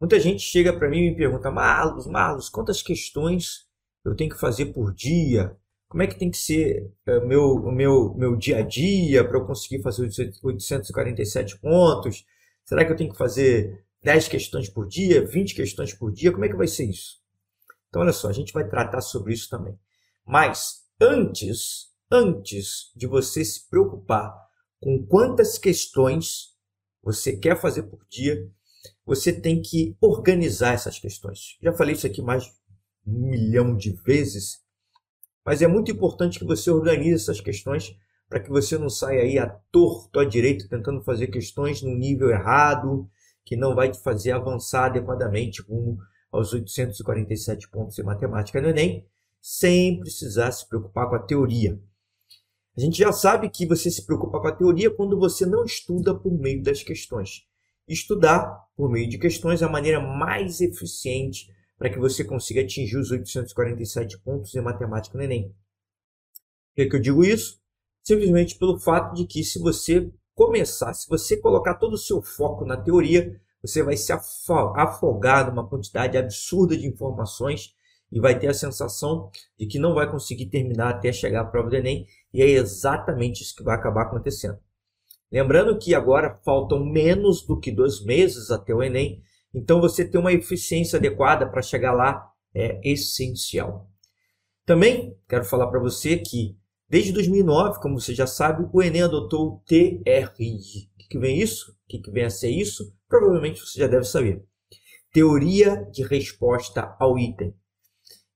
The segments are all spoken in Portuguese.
Muita gente chega para mim e me pergunta: Marlos, Marlos, quantas questões eu tenho que fazer por dia? Como é que tem que ser é, meu, meu, meu dia a dia para eu conseguir fazer 847 pontos? Será que eu tenho que fazer 10 questões por dia, 20 questões por dia? Como é que vai ser isso? Então, olha só, a gente vai tratar sobre isso também. Mas antes, antes de você se preocupar com quantas questões você quer fazer por dia, você tem que organizar essas questões. Já falei isso aqui mais um milhão de vezes, mas é muito importante que você organize essas questões para que você não saia aí à torto, à direito, tentando fazer questões no nível errado, que não vai te fazer avançar adequadamente rumo aos 847 pontos em matemática no Enem, sem precisar se preocupar com a teoria. A gente já sabe que você se preocupa com a teoria quando você não estuda por meio das questões. Estudar por meio de questões a maneira mais eficiente para que você consiga atingir os 847 pontos em matemática no Enem. Por que, que eu digo isso? Simplesmente pelo fato de que se você começar, se você colocar todo o seu foco na teoria, você vai se afogar numa quantidade absurda de informações e vai ter a sensação de que não vai conseguir terminar até chegar à prova do Enem, e é exatamente isso que vai acabar acontecendo. Lembrando que agora faltam menos do que dois meses até o Enem, então você ter uma eficiência adequada para chegar lá é essencial. Também quero falar para você que desde 2009, como você já sabe, o Enem adotou o TRI. O que, vem isso? O que vem a ser isso? Provavelmente você já deve saber. Teoria de resposta ao item.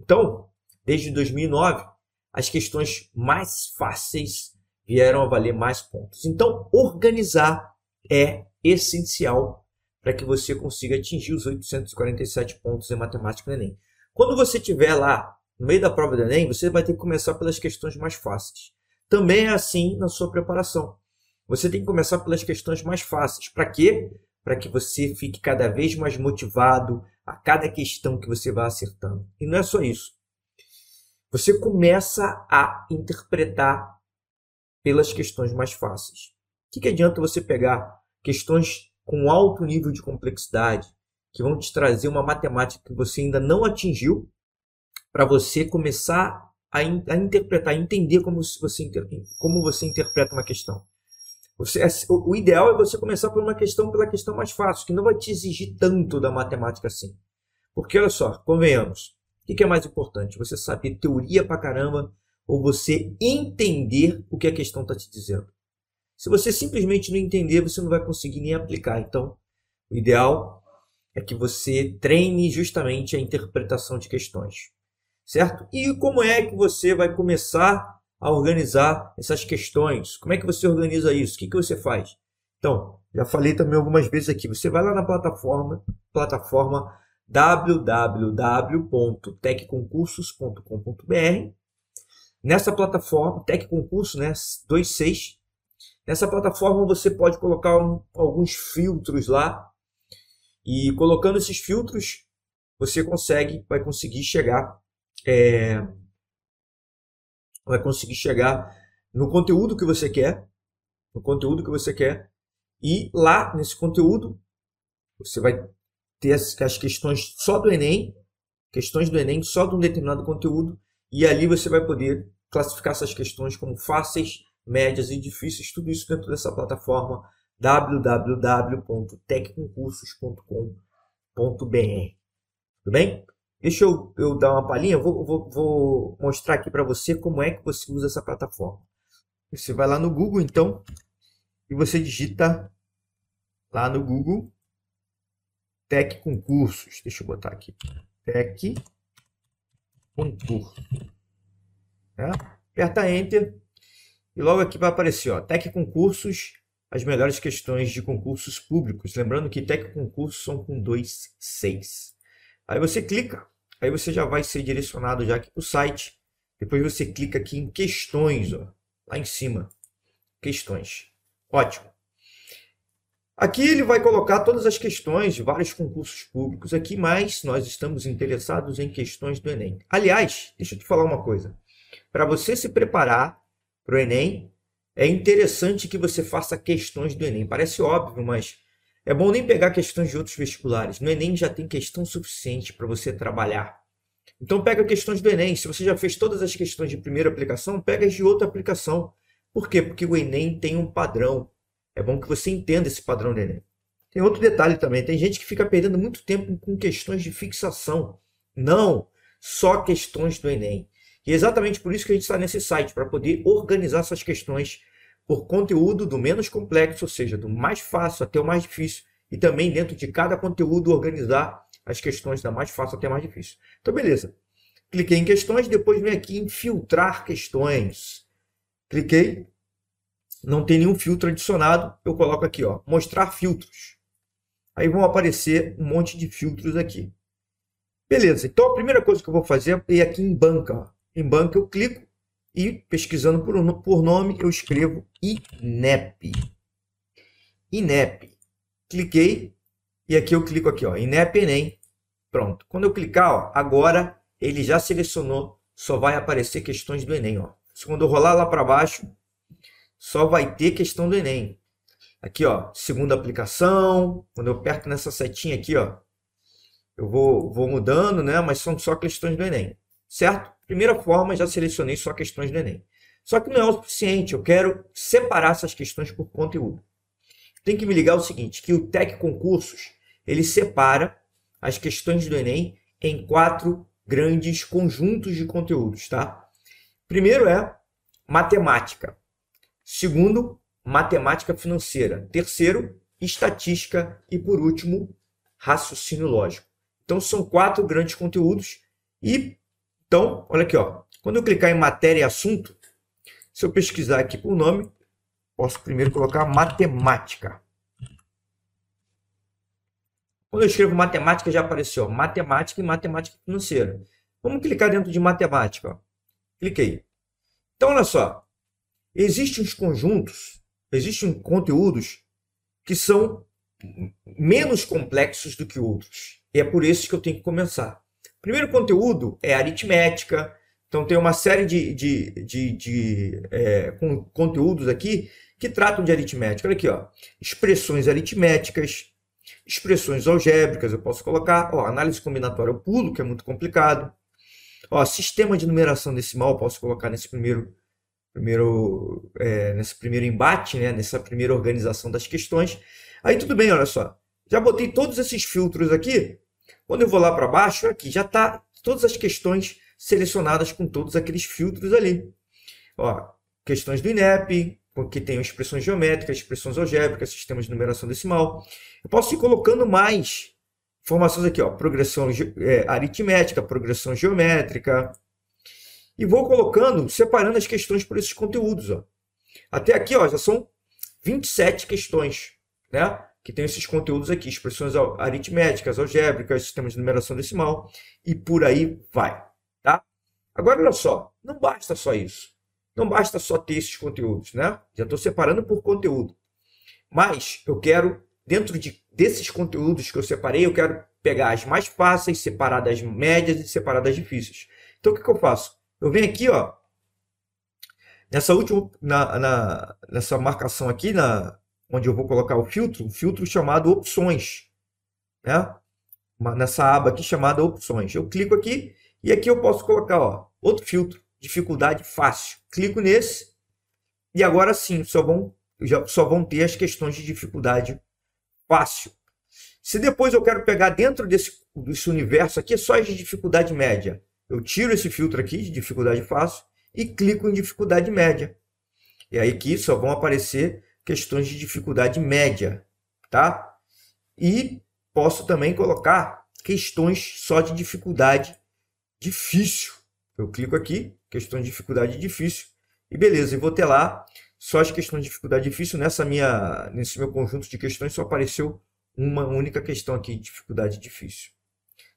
Então, desde 2009, as questões mais fáceis vieram a valer mais pontos. Então, organizar é essencial para que você consiga atingir os 847 pontos em matemática no Enem. Quando você estiver lá no meio da prova do Enem, você vai ter que começar pelas questões mais fáceis. Também é assim na sua preparação. Você tem que começar pelas questões mais fáceis. Para quê? Para que você fique cada vez mais motivado a cada questão que você vai acertando. E não é só isso. Você começa a interpretar pelas questões mais fáceis. O que, que adianta você pegar questões com alto nível de complexidade, que vão te trazer uma matemática que você ainda não atingiu, para você começar a, in, a, interpretar, a entender como você, como você interpreta uma questão. Você, é, o ideal é você começar por uma questão pela questão mais fácil, que não vai te exigir tanto da matemática assim. Porque, olha só, convenhamos, o que é mais importante? Você saber teoria pra caramba ou você entender o que a questão está te dizendo? Se você simplesmente não entender, você não vai conseguir nem aplicar. Então, o ideal é que você treine justamente a interpretação de questões. Certo? E como é que você vai começar a organizar essas questões? Como é que você organiza isso? O que, que você faz? Então, já falei também algumas vezes aqui. Você vai lá na plataforma, plataforma www.tecconcursos.com.br. Nessa plataforma, Tec Concurso, né, 26, nessa plataforma você pode colocar um, alguns filtros lá. E colocando esses filtros você consegue, vai conseguir chegar é, vai conseguir chegar no conteúdo que você quer, no conteúdo que você quer, e lá nesse conteúdo você vai ter as, as questões só do Enem, questões do Enem só de um determinado conteúdo, e ali você vai poder classificar essas questões como fáceis, médias e difíceis, tudo isso dentro dessa plataforma www.tecconcursos.com.br. Tudo bem? Deixa eu, eu dar uma palhinha, vou, vou, vou mostrar aqui para você como é que você usa essa plataforma. Você vai lá no Google, então, e você digita lá no Google Tec Concursos. Deixa eu botar aqui. Tec Concurso. É? Aperta Enter e logo aqui vai aparecer, ó, Tec Concursos, as melhores questões de concursos públicos. Lembrando que Tec Concursos são com dois seis. Aí você clica Aí você já vai ser direcionado já aqui para o site. Depois você clica aqui em questões, ó, lá em cima. Questões. Ótimo. Aqui ele vai colocar todas as questões de vários concursos públicos aqui, mas nós estamos interessados em questões do Enem. Aliás, deixa eu te falar uma coisa. Para você se preparar para o Enem, é interessante que você faça questões do Enem. Parece óbvio, mas é bom nem pegar questões de outros vestibulares. No Enem já tem questão suficiente para você trabalhar. Então pega questões do Enem. Se você já fez todas as questões de primeira aplicação, pega as de outra aplicação. Por quê? Porque o Enem tem um padrão. É bom que você entenda esse padrão do Enem. Tem outro detalhe também. Tem gente que fica perdendo muito tempo com questões de fixação. Não, só questões do Enem. E é exatamente por isso que a gente está nesse site, para poder organizar essas questões por conteúdo do menos complexo, ou seja, do mais fácil até o mais difícil, e também dentro de cada conteúdo organizar as questões da mais fácil até mais difícil. Então, beleza. Cliquei em questões, depois vem aqui em filtrar questões. Cliquei, não tem nenhum filtro adicionado, eu coloco aqui, ó, mostrar filtros. Aí vão aparecer um monte de filtros aqui. Beleza, então a primeira coisa que eu vou fazer é ir aqui em banca. Em banca eu clico e pesquisando por, por nome, eu escrevo INEP. INEP. Cliquei e aqui eu clico aqui, ó, INEP Enem. Pronto. Quando eu clicar, ó, agora ele já selecionou, só vai aparecer questões do Enem, ó. Quando eu rolar lá para baixo, só vai ter questão do Enem. Aqui, ó, segunda aplicação. Quando eu aperto nessa setinha aqui, ó, eu vou, vou mudando, né? Mas são só questões do Enem, certo? Primeira forma, já selecionei só questões do Enem. Só que não é o suficiente, eu quero separar essas questões por conteúdo. Tem que me ligar o seguinte, que o TEC Concursos, ele separa as questões do Enem em quatro grandes conjuntos de conteúdos, tá? Primeiro é matemática. Segundo, matemática financeira. Terceiro, estatística e por último, raciocínio lógico. Então são quatro grandes conteúdos e então, olha aqui, ó. Quando eu clicar em matéria e assunto, se eu pesquisar aqui por nome, posso primeiro colocar matemática. Quando eu escrevo matemática, já apareceu matemática e matemática financeira. Vamos clicar dentro de matemática. Cliquei. Então, olha só. Existem os conjuntos, existem conteúdos que são menos complexos do que outros. E é por isso que eu tenho que começar. Primeiro conteúdo é aritmética. Então tem uma série de, de, de, de é, conteúdos aqui que tratam de aritmética. Olha aqui, ó. expressões aritméticas, expressões algébricas, eu posso colocar. Ó, análise combinatória eu pulo, que é muito complicado. Ó, sistema de numeração decimal eu posso colocar nesse primeiro, primeiro, é, nesse primeiro embate, né? nessa primeira organização das questões. Aí tudo bem, olha só. Já botei todos esses filtros aqui quando eu vou lá para baixo, aqui já está todas as questões selecionadas com todos aqueles filtros ali. Ó, questões do INEP, que tem expressões geométricas, expressões algébricas, sistemas de numeração decimal. Eu posso ir colocando mais informações aqui, ó, progressão é, aritmética, progressão geométrica. E vou colocando, separando as questões por esses conteúdos. Ó. Até aqui ó, já são 27 questões. Né? Que tem esses conteúdos aqui, expressões aritméticas, algébricas, sistemas de numeração decimal e por aí vai, tá? Agora, olha só, não basta só isso. Não basta só ter esses conteúdos, né? Já estou separando por conteúdo. Mas eu quero, dentro de, desses conteúdos que eu separei, eu quero pegar as mais fáceis, separar das médias e separar das difíceis. Então, o que, que eu faço? Eu venho aqui, ó, nessa última, na, na, nessa marcação aqui, na, onde eu vou colocar o filtro, um filtro chamado opções, né? nessa aba aqui chamada opções. Eu clico aqui e aqui eu posso colocar ó, outro filtro, dificuldade fácil. Clico nesse e agora sim só vão, já, só vão ter as questões de dificuldade fácil. Se depois eu quero pegar dentro desse, desse universo aqui só as de dificuldade média, eu tiro esse filtro aqui de dificuldade fácil e clico em dificuldade média. E aí aqui só vão aparecer questões de dificuldade média, tá? E posso também colocar questões só de dificuldade difícil. Eu clico aqui, questões de dificuldade difícil, e beleza, e vou ter lá só as questões de dificuldade difícil. Nessa minha, nesse meu conjunto de questões só apareceu uma única questão aqui de dificuldade difícil.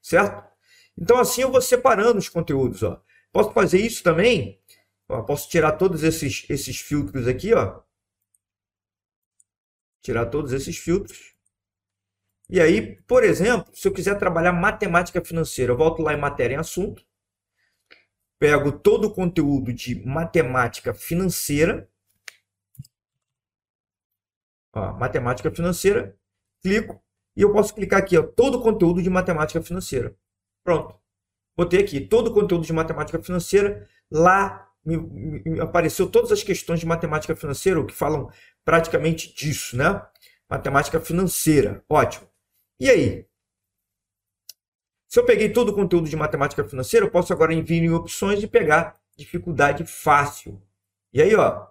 Certo? Então assim eu vou separando os conteúdos. Ó. Posso fazer isso também? Posso tirar todos esses, esses filtros aqui, ó, tirar todos esses filtros. E aí, por exemplo, se eu quiser trabalhar matemática financeira, eu volto lá em matéria em assunto, pego todo o conteúdo de matemática financeira, ó, matemática financeira, clico e eu posso clicar aqui, ó, todo o conteúdo de matemática financeira. Pronto. Botei aqui todo o conteúdo de matemática financeira. Lá me, me apareceu todas as questões de matemática financeira, que falam praticamente disso, né? Matemática financeira. Ótimo. E aí? Se eu peguei todo o conteúdo de matemática financeira, eu posso agora vir em opções e pegar dificuldade fácil. E aí, ó,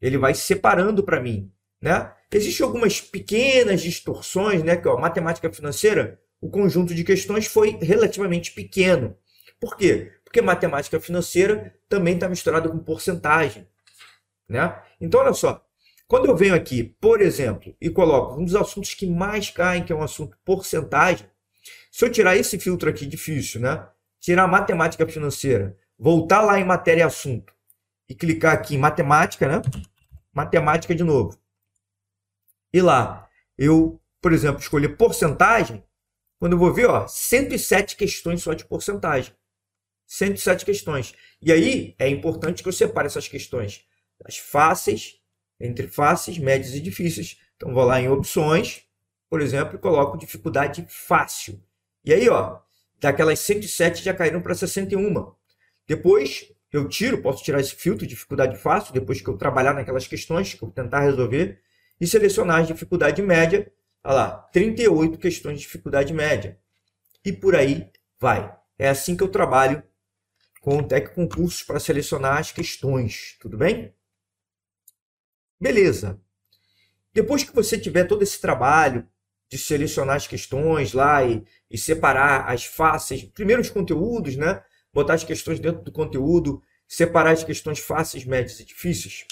ele vai separando para mim, né? Existem algumas pequenas distorções, né? Que, ó, matemática financeira, o conjunto de questões foi relativamente pequeno. Por quê? Porque matemática financeira também está misturada com porcentagem, né? Então, olha só, quando eu venho aqui, por exemplo, e coloco um dos assuntos que mais caem, que é um assunto porcentagem, se eu tirar esse filtro aqui difícil, né? Tirar matemática financeira, voltar lá em matéria e assunto e clicar aqui em matemática, né? Matemática de novo. E lá, eu, por exemplo, escolher porcentagem, quando eu vou ver, ó, 107 questões só de porcentagem. 107 questões. E aí é importante que eu separe essas questões. As fáceis, entre fáceis, médias e difíceis. Então vou lá em opções, por exemplo, e coloco dificuldade fácil. E aí, ó, daquelas 107 já caíram para 61. Depois eu tiro, posso tirar esse filtro de dificuldade fácil, depois que eu trabalhar naquelas questões que eu tentar resolver, e selecionar a dificuldade média. Olha lá, 38 questões de dificuldade média. E por aí vai. É assim que eu trabalho com Tec Concursos para selecionar as questões. Tudo bem? Beleza. Depois que você tiver todo esse trabalho de selecionar as questões lá e, e separar as fáceis, primeiro os conteúdos, né? botar as questões dentro do conteúdo, separar as questões fáceis, médias e difíceis,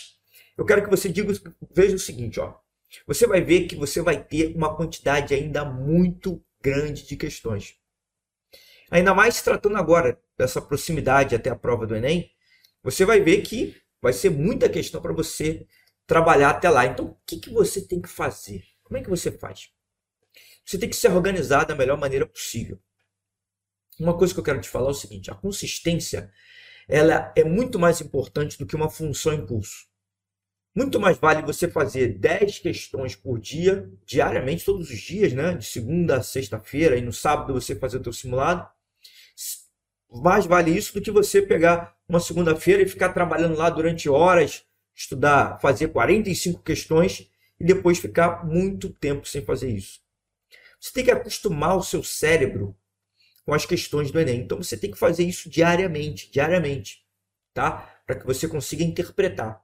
eu quero que você diga, veja o seguinte, ó. Você vai ver que você vai ter uma quantidade ainda muito grande de questões. Ainda mais se tratando agora dessa proximidade até a prova do Enem, você vai ver que vai ser muita questão para você trabalhar até lá. Então, o que, que você tem que fazer? Como é que você faz? Você tem que se organizar da melhor maneira possível. Uma coisa que eu quero te falar é o seguinte: a consistência ela é muito mais importante do que uma função impulso. Muito mais vale você fazer 10 questões por dia, diariamente, todos os dias, né? De segunda a sexta-feira, e no sábado você fazer o teu simulado. Mais vale isso do que você pegar uma segunda-feira e ficar trabalhando lá durante horas, estudar, fazer 45 questões e depois ficar muito tempo sem fazer isso. Você tem que acostumar o seu cérebro com as questões do Enem. Então você tem que fazer isso diariamente, diariamente, tá? Para que você consiga interpretar.